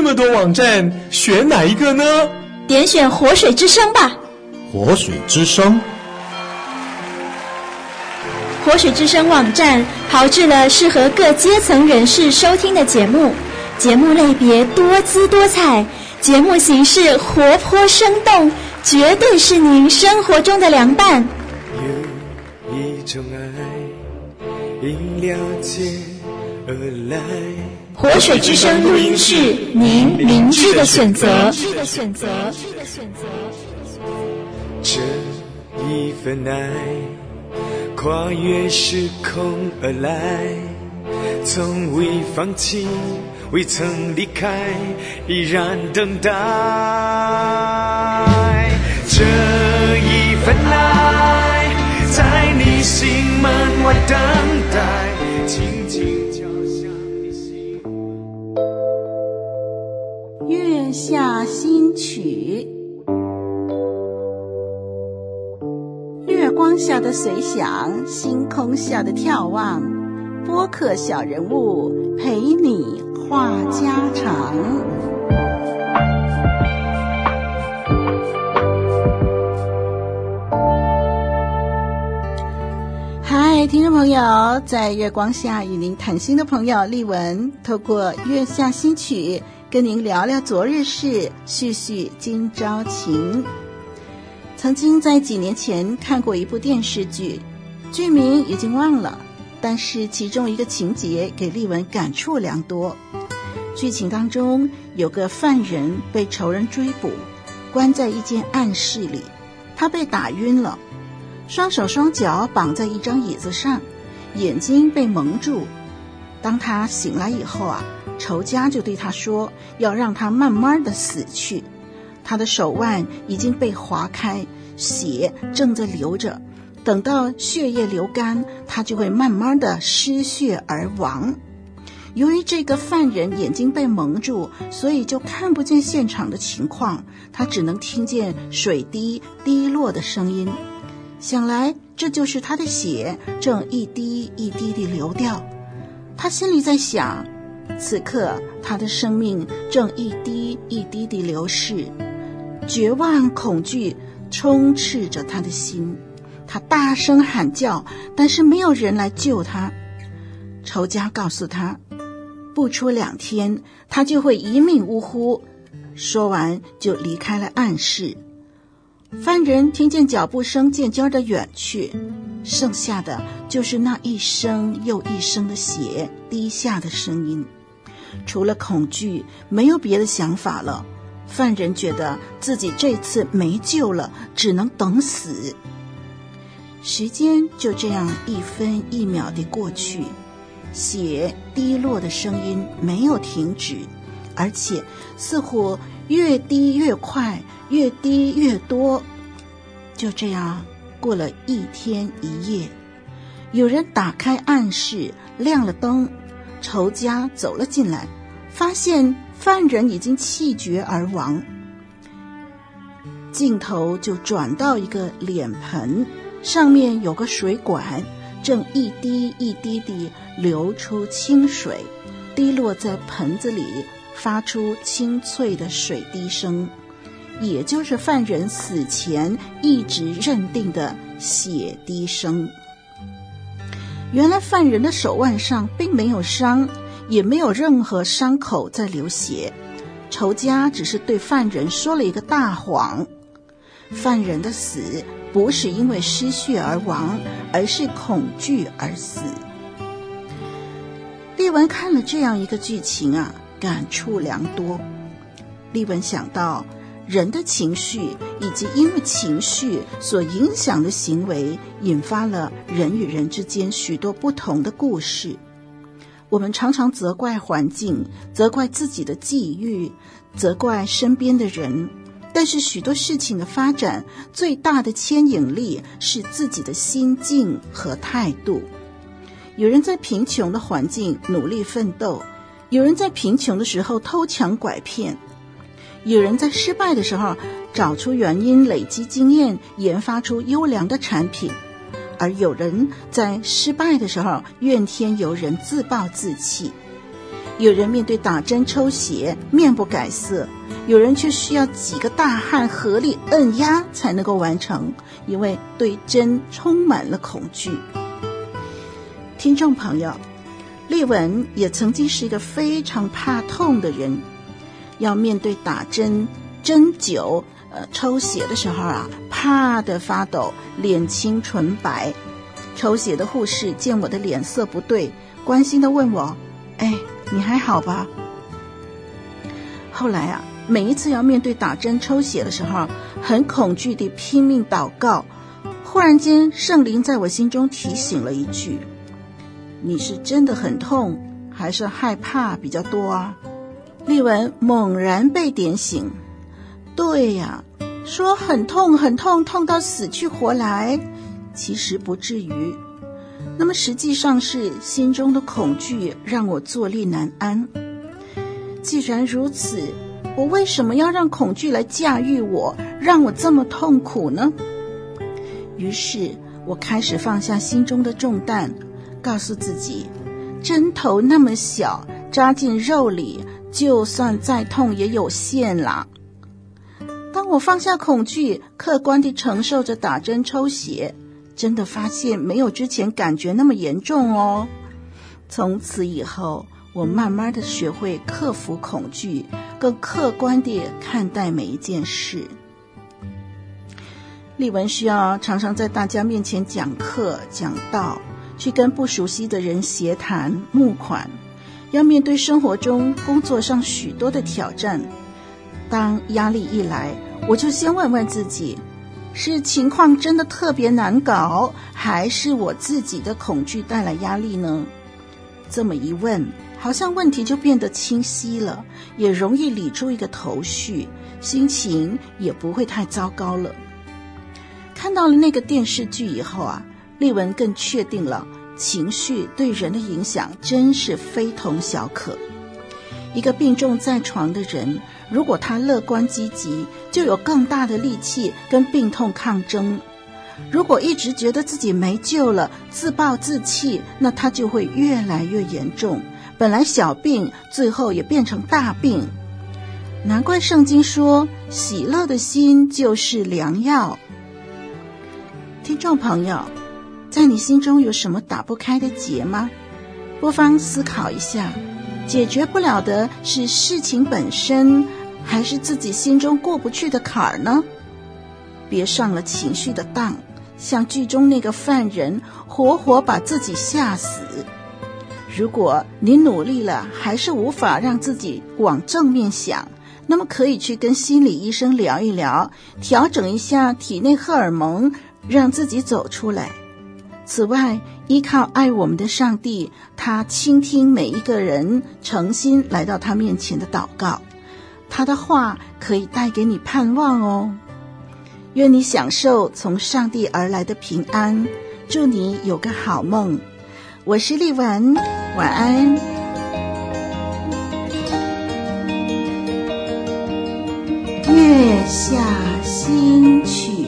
这么多网站，选哪一个呢？点选活水之声吧。活水之声。活水之声网站炮制了适合各阶层人士收听的节目，节目类别多姿多彩，节目形式活泼生动，绝对是您生活中的良伴。有一种爱，因了解而来。活水之声录音室，您明智的选择。明智的选择。这一份爱。跨越时空而来，从未放弃，未曾离开，依然等待。这一份爱，在你心门外等待，曲，月。光下的随想，星空下的眺望，播客小人物陪你话家常。嗨，听众朋友，在月光下与您谈心的朋友丽文，透过月下新曲跟您聊聊昨日事，叙叙今朝情。曾经在几年前看过一部电视剧，剧名已经忘了，但是其中一个情节给丽文感触良多。剧情当中有个犯人被仇人追捕，关在一间暗室里，他被打晕了，双手双脚绑在一张椅子上，眼睛被蒙住。当他醒来以后啊，仇家就对他说，要让他慢慢的死去。他的手腕已经被划开，血正在流着。等到血液流干，他就会慢慢的失血而亡。由于这个犯人眼睛被蒙住，所以就看不见现场的情况，他只能听见水滴滴落的声音。想来这就是他的血正一滴一滴地流掉。他心里在想，此刻他的生命正一滴一滴地流逝。绝望、恐惧充斥着他的心，他大声喊叫，但是没有人来救他。仇家告诉他，不出两天，他就会一命呜呼。说完，就离开了暗室。犯人听见脚步声渐渐的远去，剩下的就是那一声又一声的血滴下的声音。除了恐惧，没有别的想法了。犯人觉得自己这次没救了，只能等死。时间就这样一分一秒地过去，血滴落的声音没有停止，而且似乎越滴越快，越滴越多。就这样过了一天一夜，有人打开暗室，亮了灯，仇家走了进来，发现。犯人已经气绝而亡，镜头就转到一个脸盆，上面有个水管，正一滴一滴地流出清水，滴落在盆子里，发出清脆的水滴声，也就是犯人死前一直认定的血滴声。原来犯人的手腕上并没有伤。也没有任何伤口在流血，仇家只是对犯人说了一个大谎。犯人的死不是因为失血而亡，而是恐惧而死。丽文看了这样一个剧情啊，感触良多。丽文想到人的情绪以及因为情绪所影响的行为，引发了人与人之间许多不同的故事。我们常常责怪环境，责怪自己的际遇，责怪身边的人，但是许多事情的发展，最大的牵引力是自己的心境和态度。有人在贫穷的环境努力奋斗，有人在贫穷的时候偷抢拐骗，有人在失败的时候找出原因，累积经验，研发出优良的产品。而有人在失败的时候怨天尤人、自暴自弃；有人面对打针抽血面不改色，有人却需要几个大汉合力摁压才能够完成，因为对针充满了恐惧。听众朋友，丽文也曾经是一个非常怕痛的人，要面对打针、针灸、呃抽血的时候啊，怕得发抖，脸青唇白。抽血的护士见我的脸色不对，关心地问我：“哎。”你还好吧？后来啊，每一次要面对打针抽血的时候，很恐惧地拼命祷告。忽然间，圣灵在我心中提醒了一句：“你是真的很痛，还是害怕比较多啊？”丽文猛然被点醒。对呀，说很痛很痛，痛到死去活来，其实不至于。那么实际上是心中的恐惧让我坐立难安。既然如此，我为什么要让恐惧来驾驭我，让我这么痛苦呢？于是我开始放下心中的重担，告诉自己，针头那么小，扎进肉里，就算再痛也有限啦。当我放下恐惧，客观地承受着打针抽血。真的发现没有之前感觉那么严重哦。从此以后，我慢慢的学会克服恐惧，更客观地看待每一件事。丽文需要常常在大家面前讲课、讲道，去跟不熟悉的人协谈、募款，要面对生活中、工作上许多的挑战。当压力一来，我就先问问自己。是情况真的特别难搞，还是我自己的恐惧带来压力呢？这么一问，好像问题就变得清晰了，也容易理出一个头绪，心情也不会太糟糕了。看到了那个电视剧以后啊，丽文更确定了情绪对人的影响真是非同小可。一个病重在床的人，如果他乐观积极，就有更大的力气跟病痛抗争；如果一直觉得自己没救了，自暴自弃，那他就会越来越严重。本来小病，最后也变成大病。难怪圣经说：“喜乐的心就是良药。”听众朋友，在你心中有什么打不开的结吗？不妨思考一下。解决不了的是事情本身，还是自己心中过不去的坎儿呢？别上了情绪的当，像剧中那个犯人，活活把自己吓死。如果你努力了，还是无法让自己往正面想，那么可以去跟心理医生聊一聊，调整一下体内荷尔蒙，让自己走出来。此外，依靠爱我们的上帝，他倾听每一个人诚心来到他面前的祷告，他的话可以带给你盼望哦。愿你享受从上帝而来的平安，祝你有个好梦。我是丽文，晚安。月下新曲。